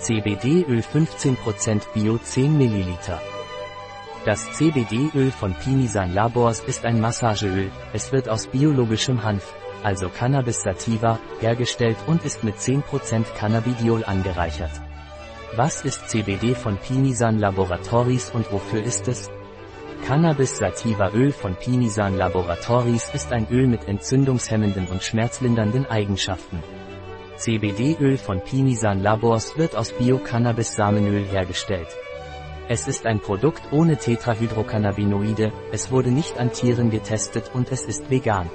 CBD-Öl 15% Bio 10 ml. Das CBD-Öl von Pinisan Labors ist ein Massageöl, es wird aus biologischem Hanf, also Cannabis sativa, hergestellt und ist mit 10% Cannabidiol angereichert. Was ist CBD von Pinisan Laboratories und wofür ist es? Cannabis sativa Öl von Pinisan Laboratories ist ein Öl mit entzündungshemmenden und schmerzlindernden Eigenschaften. CBD-Öl von Pinisan Labors wird aus Bio-Cannabis-Samenöl hergestellt. Es ist ein Produkt ohne Tetrahydrocannabinoide, es wurde nicht an Tieren getestet und es ist vegan.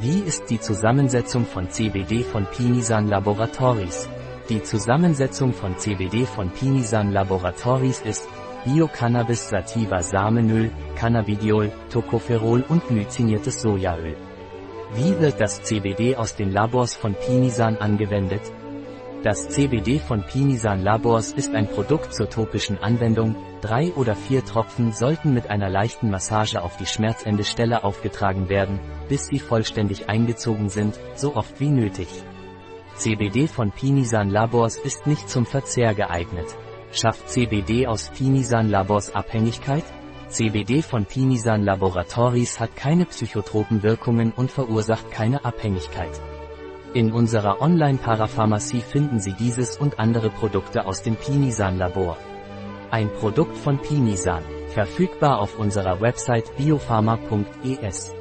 Wie ist die Zusammensetzung von CBD von Pinisan Laboratories? Die Zusammensetzung von CBD von Pinisan Laboratories ist Bio-Cannabis sativa Samenöl, Cannabidiol, Tocopherol und glyciniertes Sojaöl. Wie wird das CBD aus den Labors von Pinisan angewendet? Das CBD von Pinisan Labors ist ein Produkt zur topischen Anwendung, drei oder vier Tropfen sollten mit einer leichten Massage auf die Schmerzendestelle aufgetragen werden, bis sie vollständig eingezogen sind, so oft wie nötig. CBD von Pinisan Labors ist nicht zum Verzehr geeignet. Schafft CBD aus Pinisan Labors Abhängigkeit? CBD von Pinisan Laboratories hat keine psychotropen Wirkungen und verursacht keine Abhängigkeit. In unserer Online-Parapharmacie finden Sie dieses und andere Produkte aus dem Pinisan Labor. Ein Produkt von Pinisan, verfügbar auf unserer Website biopharma.es.